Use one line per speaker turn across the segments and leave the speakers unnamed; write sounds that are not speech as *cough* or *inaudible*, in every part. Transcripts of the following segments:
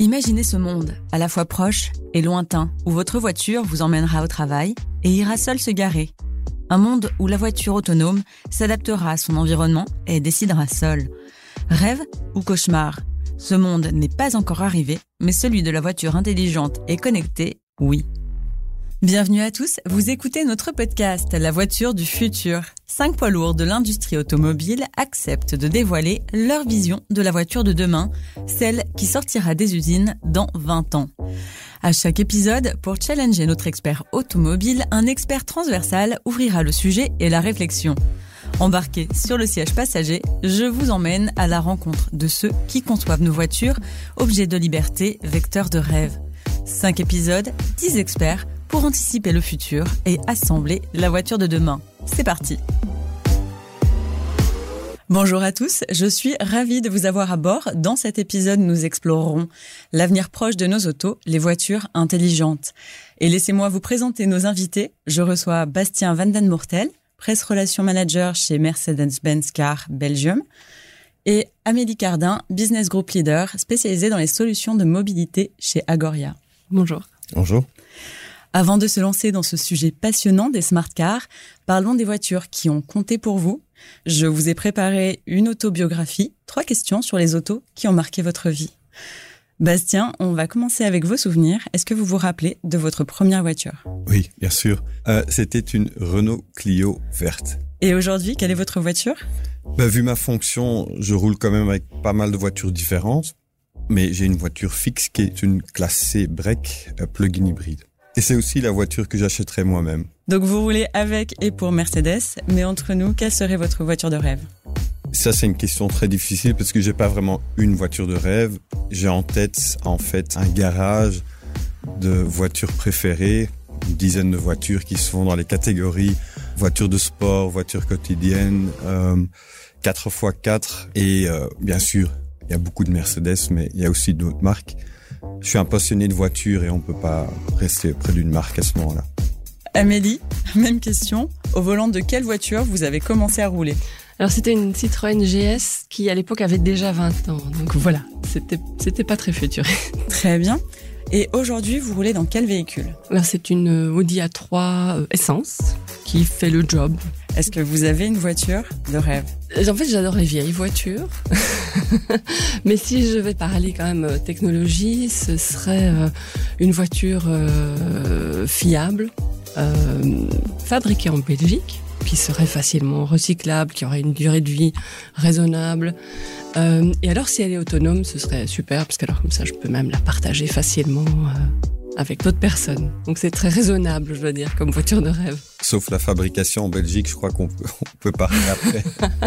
Imaginez ce monde, à la fois proche et lointain, où votre voiture vous emmènera au travail et ira seule se garer. Un monde où la voiture autonome s'adaptera à son environnement et décidera seule. Rêve ou cauchemar? Ce monde n'est pas encore arrivé, mais celui de la voiture intelligente et connectée, oui. Bienvenue à tous, vous écoutez notre podcast La voiture du futur. Cinq poids lourds de l'industrie automobile acceptent de dévoiler leur vision de la voiture de demain, celle qui sortira des usines dans 20 ans. À chaque épisode, pour challenger notre expert automobile, un expert transversal ouvrira le sujet et la réflexion. Embarqué sur le siège passager, je vous emmène à la rencontre de ceux qui conçoivent nos voitures, objets de liberté, vecteurs de rêve. Cinq épisodes, dix experts pour anticiper le futur et assembler la voiture de demain. C'est parti Bonjour à tous, je suis ravie de vous avoir à bord. Dans cet épisode, nous explorerons l'avenir proche de nos autos, les voitures intelligentes. Et laissez-moi vous présenter nos invités. Je reçois Bastien Van Den Mortel, presse relation manager chez Mercedes-Benz Car Belgium, et Amélie Cardin, business group leader spécialisée dans les solutions de mobilité chez Agoria.
Bonjour.
Bonjour.
Avant de se lancer dans ce sujet passionnant des smart cars, parlons des voitures qui ont compté pour vous. Je vous ai préparé une autobiographie, trois questions sur les autos qui ont marqué votre vie. Bastien, on va commencer avec vos souvenirs. Est-ce que vous vous rappelez de votre première voiture?
Oui, bien sûr. Euh, C'était une Renault Clio verte.
Et aujourd'hui, quelle est votre voiture?
Bah, Vu ma fonction, je roule quand même avec pas mal de voitures différentes, mais j'ai une voiture fixe qui est une classe C break euh, plug-in hybride. Et c'est aussi la voiture que j'achèterai moi-même.
Donc vous roulez avec et pour Mercedes, mais entre nous, quelle serait votre voiture de rêve?
Ça c'est une question très difficile parce que j'ai pas vraiment une voiture de rêve. J'ai en tête en fait un garage de voitures préférées, une dizaine de voitures qui sont dans les catégories voitures de sport, voitures quotidiennes, euh, 4x4 et euh, bien sûr il y a beaucoup de Mercedes mais il y a aussi d'autres marques. Je suis un passionné de voitures et on peut pas rester près d'une marque à ce moment-là.
Amélie, *laughs* même question. Au volant de quelle voiture vous avez commencé à rouler
Alors c'était une Citroën GS qui à l'époque avait déjà 20 ans. Donc voilà, c'était c'était pas très futuré. *laughs*
Très bien. Et aujourd'hui, vous roulez dans quel véhicule
Alors c'est une Audi A3 euh, essence qui fait le job.
Est-ce que vous avez une voiture de rêve
En fait, j'adore les vieilles voitures. *laughs* Mais si je vais parler quand même technologie, ce serait euh, une voiture euh, fiable, euh, fabriquée en Belgique, qui serait facilement recyclable, qui aurait une durée de vie raisonnable. Euh, et alors, si elle est autonome, ce serait super, parce qu'alors comme ça, je peux même la partager facilement euh, avec d'autres personnes. Donc c'est très raisonnable, je dois dire, comme voiture de rêve.
Sauf la fabrication en Belgique, je crois qu'on peut, *laughs* on peut parler après. *laughs*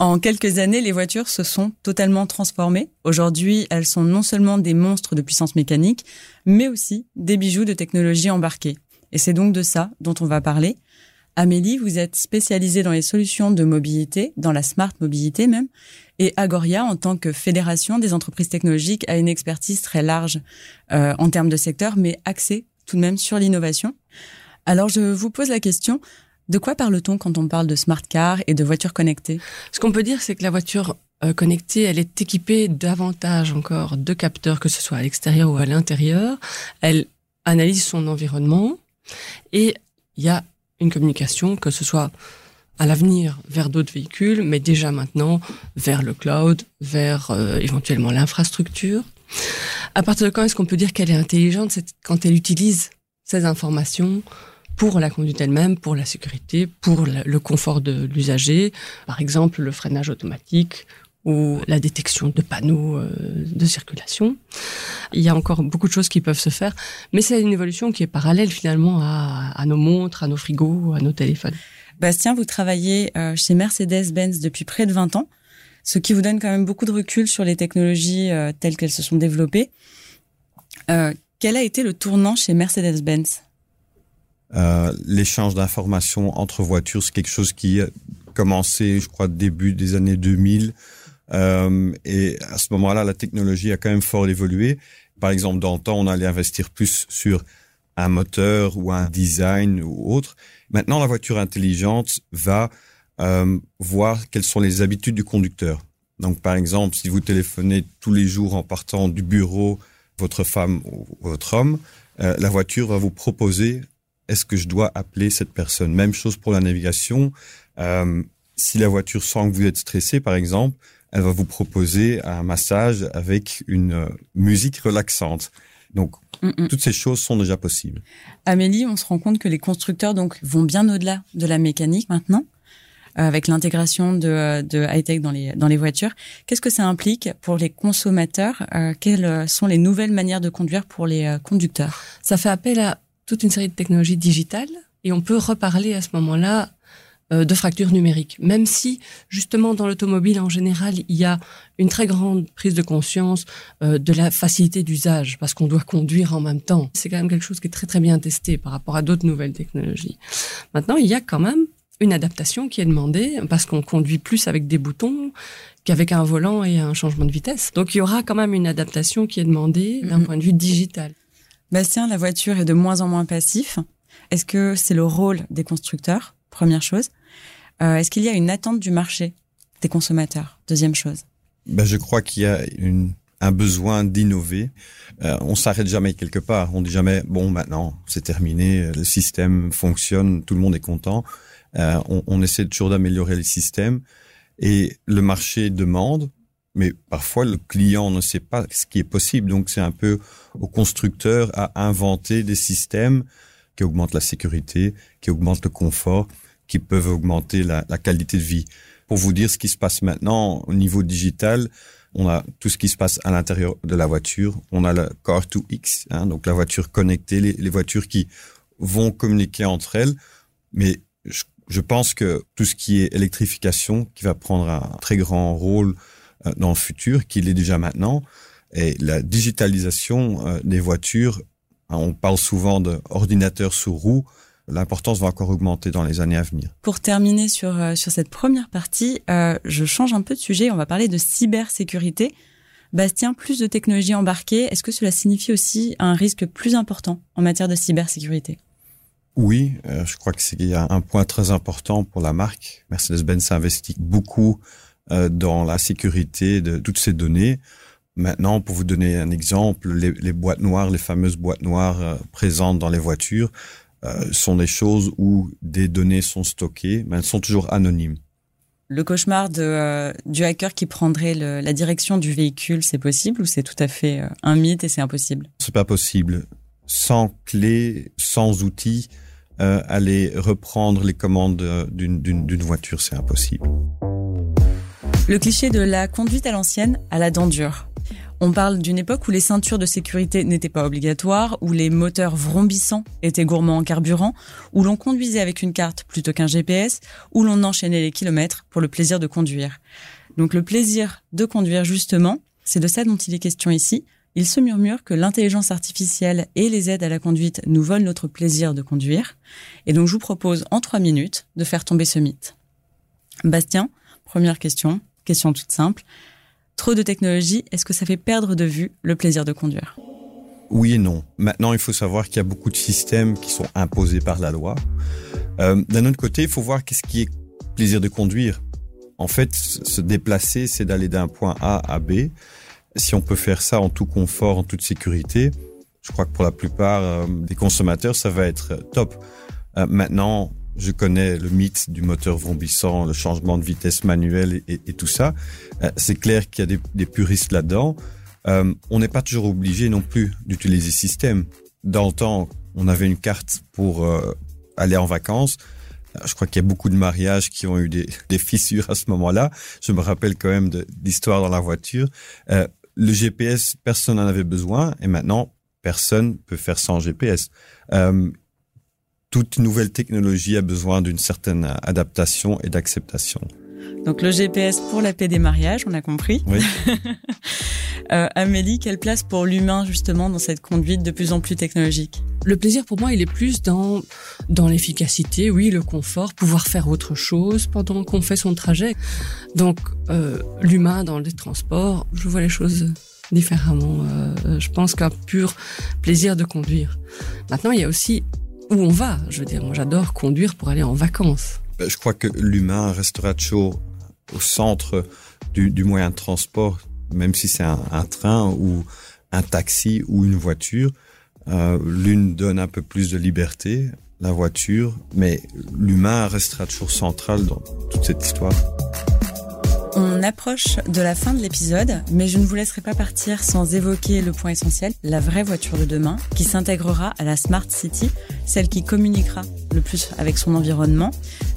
En quelques années, les voitures se sont totalement transformées. Aujourd'hui, elles sont non seulement des monstres de puissance mécanique, mais aussi des bijoux de technologie embarquée. Et c'est donc de ça dont on va parler. Amélie, vous êtes spécialisée dans les solutions de mobilité, dans la smart mobilité même, et Agoria, en tant que fédération des entreprises technologiques, a une expertise très large euh, en termes de secteur, mais axée tout de même sur l'innovation. Alors je vous pose la question, de quoi parle-t-on quand on parle de smart car et de voitures connectées?
Ce qu'on peut dire, c'est que la voiture euh, connectée, elle est équipée davantage encore de capteurs, que ce soit à l'extérieur ou à l'intérieur. Elle analyse son environnement et il y a une communication, que ce soit à l'avenir vers d'autres véhicules, mais déjà maintenant vers le cloud, vers euh, éventuellement l'infrastructure. À partir de quand est-ce qu'on peut dire qu'elle est intelligente C'est quand elle utilise ces informations pour la conduite elle-même, pour la sécurité, pour le confort de l'usager, par exemple le freinage automatique ou la détection de panneaux euh, de circulation? Il y a encore beaucoup de choses qui peuvent se faire, mais c'est une évolution qui est parallèle finalement à, à nos montres, à nos frigos, à nos téléphones.
Bastien, vous travaillez euh, chez Mercedes-Benz depuis près de 20 ans, ce qui vous donne quand même beaucoup de recul sur les technologies euh, telles qu'elles se sont développées. Euh, quel a été le tournant chez Mercedes-Benz?
L'échange d'informations entre voitures, c'est quelque chose qui a commencé, je crois, début des années 2000. Euh, et à ce moment-là, la technologie a quand même fort évolué. Par exemple, dans le temps, on allait investir plus sur un moteur ou un design ou autre. Maintenant, la voiture intelligente va euh, voir quelles sont les habitudes du conducteur. Donc, par exemple, si vous téléphonez tous les jours en partant du bureau, votre femme ou votre homme, euh, la voiture va vous proposer est-ce que je dois appeler cette personne? Même chose pour la navigation. Euh, si la voiture sent que vous êtes stressé, par exemple, elle va vous proposer un massage avec une euh, musique relaxante. Donc, toutes ces choses sont déjà possibles.
Amélie, on se rend compte que les constructeurs donc vont bien au-delà de la mécanique maintenant, euh, avec l'intégration de, de high-tech dans les, dans les voitures. Qu'est-ce que ça implique pour les consommateurs euh, Quelles sont les nouvelles manières de conduire pour les euh, conducteurs?
Ça fait appel à toute une série de technologies digitales et on peut reparler à ce moment-là de fractures numériques. Même si, justement, dans l'automobile en général, il y a une très grande prise de conscience euh, de la facilité d'usage, parce qu'on doit conduire en même temps. C'est quand même quelque chose qui est très très bien testé par rapport à d'autres nouvelles technologies. Maintenant, il y a quand même une adaptation qui est demandée, parce qu'on conduit plus avec des boutons qu'avec un volant et un changement de vitesse. Donc il y aura quand même une adaptation qui est demandée d'un point de vue digital.
Bastien, la voiture est de moins en moins passif. Est-ce que c'est le rôle des constructeurs Première chose. Euh, est-ce qu'il y a une attente du marché des consommateurs? Deuxième chose.
Ben, je crois qu'il y a une, un besoin d'innover. Euh, on s'arrête jamais quelque part. On dit jamais bon maintenant c'est terminé, le système fonctionne, tout le monde est content. Euh, on, on, essaie toujours d'améliorer le système et le marché demande, mais parfois le client ne sait pas ce qui est possible. Donc c'est un peu au constructeur à inventer des systèmes qui augmentent la sécurité, qui augmentent le confort qui peuvent augmenter la, qualité de vie. Pour vous dire ce qui se passe maintenant au niveau digital, on a tout ce qui se passe à l'intérieur de la voiture. On a le Car2X, hein, donc la voiture connectée, les, voitures qui vont communiquer entre elles. Mais je, je, pense que tout ce qui est électrification, qui va prendre un très grand rôle euh, dans le futur, qu'il est déjà maintenant, et la digitalisation euh, des voitures, on parle souvent d'ordinateurs sous roue, l'importance va encore augmenter dans les années à venir.
Pour terminer sur, euh, sur cette première partie, euh, je change un peu de sujet. On va parler de cybersécurité. Bastien, plus de technologies embarquées, est-ce que cela signifie aussi un risque plus important en matière de cybersécurité?
Oui, euh, je crois qu'il y a un point très important pour la marque. Mercedes-Benz investit beaucoup euh, dans la sécurité de toutes ces données. Maintenant, pour vous donner un exemple, les, les boîtes noires, les fameuses boîtes noires euh, présentes dans les voitures, euh, sont des choses où des données sont stockées, mais elles sont toujours anonymes.
Le cauchemar de, euh, du hacker qui prendrait le, la direction du véhicule, c'est possible ou c'est tout à fait un mythe et c'est impossible?
C'est pas possible. Sans clé, sans outils, aller reprendre les commandes d'une voiture, c'est impossible.
Le cliché de la conduite à l'ancienne à la dent dure. On parle d'une époque où les ceintures de sécurité n'étaient pas obligatoires, où les moteurs vrombissants étaient gourmands en carburant, où l'on conduisait avec une carte plutôt qu'un GPS, où l'on enchaînait les kilomètres pour le plaisir de conduire. Donc le plaisir de conduire justement, c'est de ça dont il est question ici. Il se murmure que l'intelligence artificielle et les aides à la conduite nous volent notre plaisir de conduire. Et donc je vous propose en trois minutes de faire tomber ce mythe. Bastien, première question, question toute simple. Trop de technologie, est-ce que ça fait perdre de vue le plaisir de conduire?
Oui et non. Maintenant, il faut savoir qu'il y a beaucoup de systèmes qui sont imposés par la loi. Euh, D'un autre côté, il faut voir qu'est-ce qui est plaisir de conduire. En fait, se déplacer, c'est d'aller d'un point A à B. Si on peut faire ça en tout confort, en toute sécurité, je crois que pour la plupart euh, des consommateurs, ça va être top. Euh, maintenant, je connais le mythe du moteur vrombissant, le changement de vitesse manuelle et, tout ça. Euh, c'est clair qu'il y a des, puristes là-dedans. Euh, on n'est pas toujours obligé non plus d'utiliser système. Dans le temps, on avait une carte pour euh, aller en vacances. Je crois qu'il y a beaucoup de mariages qui ont eu des, *laughs* fissures à ce moment-là. Je me rappelle quand même d'histoires dans la voiture. Le GPS, personne n'en avait besoin et maintenant, personne peut faire sans GPS. Toute nouvelle technologie a besoin d'une certaine adaptation et d'acceptation.
Donc le GPS pour la paix des mariages, on a compris.
Oui. *laughs*
euh, Amélie, quelle place pour l'humain justement dans cette conduite de plus en plus technologique?
Le plaisir pour moi, il est plus dans dans l'efficacité, oui, le confort, pouvoir faire autre chose pendant qu'on fait son trajet. Donc euh, l'humain dans les transports, je vois les choses différemment. Euh, je pense qu'un pur plaisir de conduire. Maintenant, il y a aussi où on va. Je veux dire, moi j'adore conduire pour aller en vacances.
Je crois que l'humain restera toujours au centre du, moyen de transport, même si c'est un, un, train ou un taxi ou une voiture. Euh, L'une donne un peu plus de liberté, la voiture, mais l'humain restera toujours central dans toute cette histoire.
On approche de la fin de l'épisode, mais je ne vous laisserai pas partir sans évoquer le point essentiel, la vraie voiture de demain, qui s'intégrera à la Smart City, celle qui communiquera le plus avec son environnement.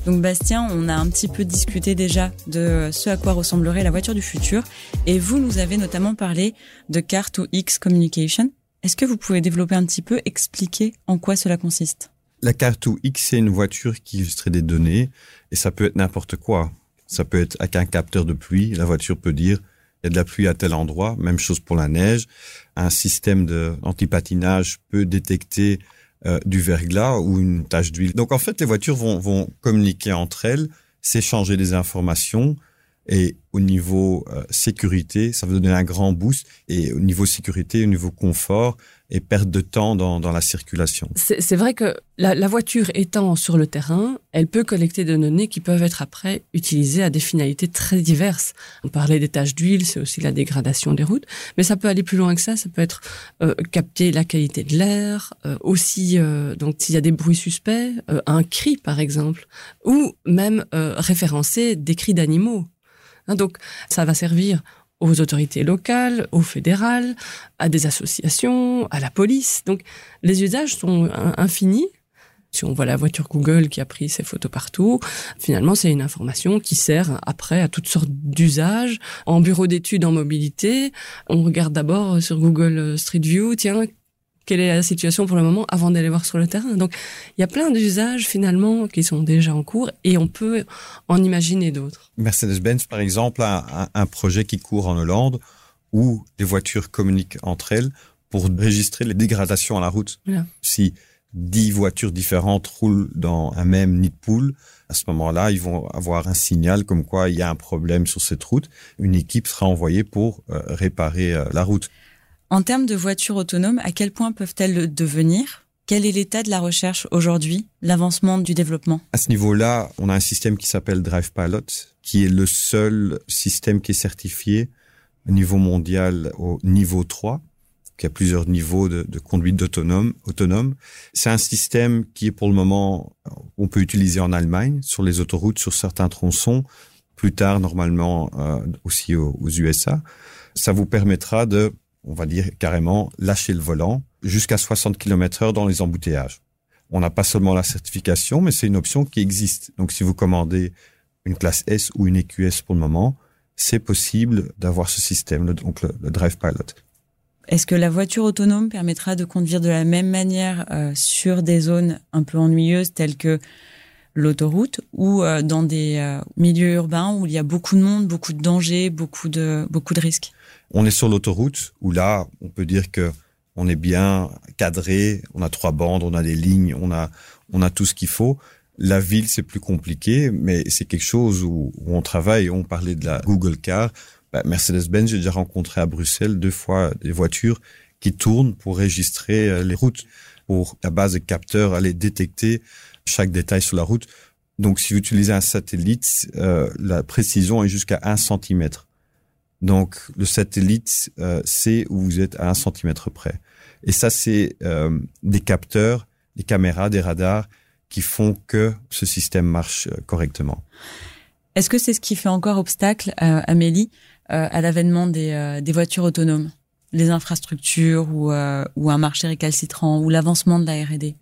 Donc Bastien, on a un petit peu discuté déjà de ce à quoi ressemblerait la voiture du futur, et vous nous avez notamment parlé de Car X Communication. Est-ce que vous pouvez développer un petit peu, expliquer en quoi cela consiste?
La Car to X, c'est une voiture qui illustrerait des données, et ça peut être n'importe quoi ça peut être avec un capteur de pluie. La voiture peut dire il y a de la pluie à tel endroit. Même chose pour la neige. Un système d'antipatinage peut détecter euh, du verglas ou une tache d'huile. Donc en fait, les voitures vont, vont communiquer entre elles, s'échanger des informations et au niveau euh, sécurité, ça va donner un grand boost. Et au niveau sécurité, au niveau confort et perte de temps dans, la circulation.
C'est vrai que la, voiture étant sur le terrain, elle peut collecter des données qui peuvent être après utilisées à des finalités très diverses. On parlait des taches d'huile, c'est aussi la dégradation des routes, mais ça peut aller plus loin que ça. Ça peut être euh, capter la qualité de l'air, euh, aussi donc s'il y a des bruits suspects, un cri par exemple, ou même référencer des cris d'animaux. Hein, donc, ça va servir aux autorités locales, aux fédérales, à des associations, à la police. Donc, les usages sont infinis. Si on voit la voiture Google qui a pris ses photos partout, finalement, c'est une information qui sert après à toutes sortes d'usages. En bureau d'études en mobilité, on regarde d'abord sur Google Street View, tiens, quelle est la situation pour le moment avant d'aller voir sur le terrain. Donc, il y a plein d'usages finalement qui sont déjà en cours et on peut en imaginer d'autres.
Mercedes-Benz, par exemple, a un, projet qui court en Hollande où les voitures communiquent entre elles pour enregistrer les dégradations à la route.
Voilà.
Si dix voitures différentes roulent dans un même nid de poule, à ce moment-là, ils vont avoir un signal comme quoi il y a un problème sur cette route. Une équipe sera envoyée pour euh, réparer euh, la route.
En termes de voitures autonomes, à quel point peuvent-elles le devenir? Quel est l'état de la recherche aujourd'hui, l'avancement du développement?
À ce niveau-là, on a un système qui s'appelle Drive Pilot, qui est le seul système qui est certifié au niveau mondial au niveau 3. Il y a plusieurs niveaux de, conduite autonome. autonome. C'est un système qui est pour le moment, on peut utiliser en Allemagne, sur les autoroutes, sur certains tronçons, plus tard normalement euh, aussi aux USA. Ça vous permettra de on va dire carrément, lâcher le volant jusqu'à 60 km heure dans les embouteillages. On n'a pas seulement la certification, mais c'est une option qui existe. Donc, si vous commandez une classe S ou une EQS pour le moment, c'est possible d'avoir ce système, donc le, le, Drive Pilot.
Est-ce que la voiture autonome permettra de conduire de la même manière euh, sur des zones un peu ennuyeuses telles que l'autoroute ou euh, dans des euh, milieux urbains où il y a beaucoup de monde, beaucoup de dangers, beaucoup de risques?
On est sur l'autoroute où là, on peut dire que on est bien cadré, on a trois bandes, on a des lignes, on a, on a tout ce qu'il faut. La ville, c'est plus compliqué, mais c'est quelque chose où, où, on travaille. On parlait de la Google Car. Bah, Mercedes-Benz, j'ai déjà rencontré à Bruxelles deux fois des voitures qui tournent pour enregistrer les routes, pour la base de capteurs aller détecter chaque détail sur la route. Donc, si vous utilisez un satellite, euh, la précision est jusqu'à un centimètre. Donc le satellite euh, sait où vous êtes à un centimètre près. Et ça, c'est euh, des capteurs, des caméras, des radars qui font que ce système marche euh, correctement.
Est-ce que c'est ce qui fait encore obstacle, euh, Amélie, à l'avènement des, des, voitures autonomes Les infrastructures ou, ou un marché récalcitrant ou l'avancement de la R&D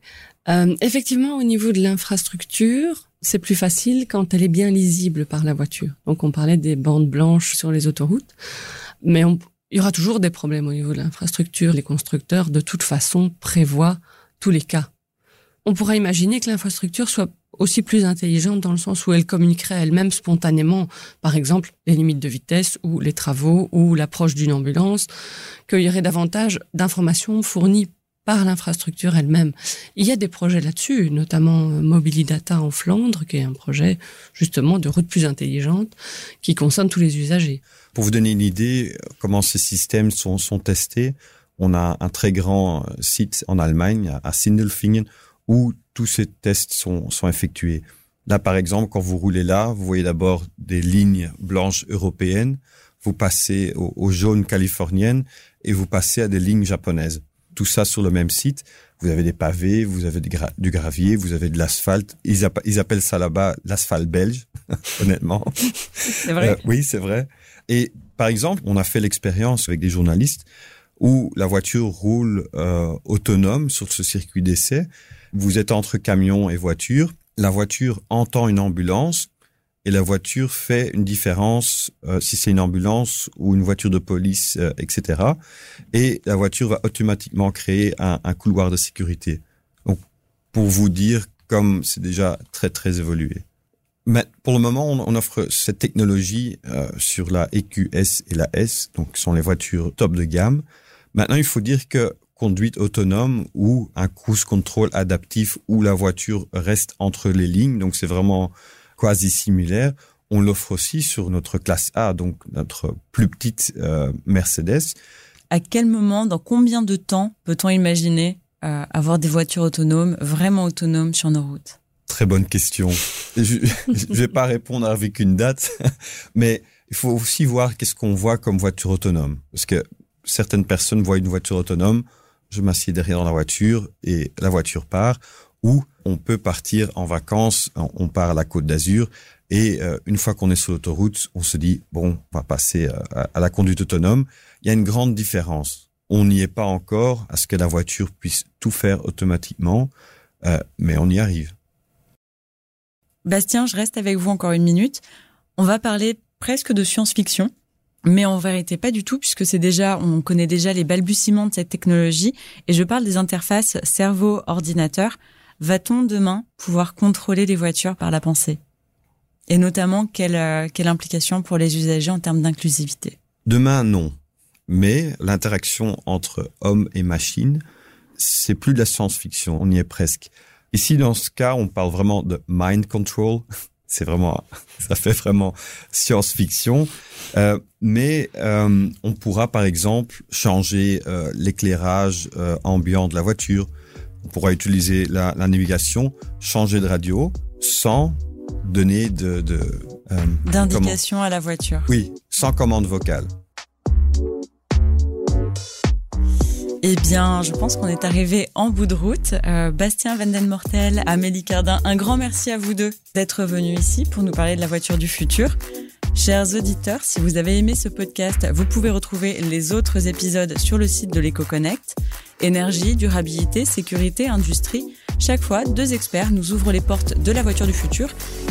Effectivement, au niveau de l'infrastructure, c'est plus facile quand elle est bien lisible par la voiture. Donc on parlait des bandes blanches sur les autoroutes, mais on, il y aura toujours des problèmes au niveau de l'infrastructure. Les constructeurs, de toute façon, prévoient tous les cas. On pourrait imaginer que l'infrastructure soit aussi plus intelligente dans le sens où elle communiquerait elle-même spontanément, par exemple, les limites de vitesse ou les travaux ou l'approche d'une ambulance, qu'il y aurait davantage d'informations fournies par l'infrastructure elle-même. Il y a des projets là-dessus, notamment Mobilidata en Flandre, qui est un projet justement de route plus intelligente qui concerne tous les usagers.
Pour vous donner une idée comment ces systèmes sont, sont testés, on a un très grand site en Allemagne, à Sindelfingen, où tous ces tests sont, sont effectués. Là, par exemple, quand vous roulez là, vous voyez d'abord des lignes blanches européennes, vous passez aux, jaunes californiennes et vous passez à des lignes japonaises. Tout ça sur le même site. Vous avez des pavés, vous avez du gravier, vous avez de l'asphalte. Ils, appellent ça là-bas l'asphalte belge, *laughs* honnêtement.
C'est vrai. Euh,
oui, c'est vrai. Et par exemple, on a fait l'expérience avec des journalistes où la voiture roule euh, autonome sur ce circuit d'essai. Vous êtes entre camion et voiture. La voiture entend une ambulance et la voiture fait une différence euh, si c'est une ambulance ou une voiture de police, euh, etc. Et la voiture va automatiquement créer un, un, couloir de sécurité. Donc, pour vous dire comme c'est déjà très très évolué. Mais pour le moment, on, on offre cette technologie euh, sur la EQS et la S, donc sont les voitures top de gamme. Maintenant, il faut dire que conduite autonome ou un cruise control adaptif où la voiture reste entre les lignes, donc c'est vraiment quasi similaire. On l'offre aussi sur notre classe A, donc notre plus petite euh, Mercedes.
À quel moment, dans combien de temps peut-on imaginer euh, avoir des voitures autonomes, vraiment autonomes sur nos routes?
Très bonne question. je ne vais pas répondre avec une date, *laughs* mais il faut aussi voir qu'est-ce qu'on voit comme voiture autonome. Parce que certaines personnes voient une voiture autonome, je m'assieds derrière dans la voiture et la voiture part, ou on peut partir en vacances, on part à la Côte d'Azur et euh, une fois qu'on est sur l'autoroute, on se dit bon, on va passer euh, à, la conduite autonome. Il y a une grande différence. On n'y est pas encore à ce que la voiture puisse tout faire automatiquement, euh, mais on y arrive.
Bastien, je reste avec vous encore une minute. On va parler presque de science-fiction. Mais en vérité, pas du tout, puisque c'est déjà, on connaît déjà les balbutiements de cette technologie, et je parle des interfaces cerveau-ordinateur. Va-t-on demain pouvoir contrôler les voitures par la pensée? Et notamment, quelle, euh, quelle implication pour les usagers en termes d'inclusivité?
Demain, non. Mais l'interaction entre homme et machine, c'est plus de la science-fiction, on y est presque. Ici, dans ce cas, on parle vraiment de mind control, *laughs* c'est vraiment, *laughs* ça fait vraiment science-fiction. Euh, mais euh, on pourra par exemple changer l'éclairage ambiant de la voiture. On pourra utiliser la, la, navigation, changer de radio sans donner de, de
euh, d'indication à la voiture.
Oui, sans commande vocale.
Eh bien, je pense qu'on est arrivé en bout de route. Euh, Bastien Vandenmortel, Amélie Cardin, un grand merci à vous deux d'être venus ici pour nous parler de la voiture du futur. Chers auditeurs, si vous avez aimé ce podcast, vous pouvez retrouver les autres épisodes sur le site de l'EcoConnect. Énergie, durabilité, sécurité, industrie. Chaque fois, deux experts nous ouvrent les portes de la voiture du futur.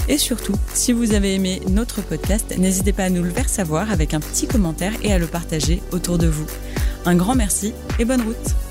Et surtout, si vous avez aimé notre podcast, n'hésitez pas à nous le faire savoir avec un petit commentaire et à le partager autour de vous. Un grand merci et bonne route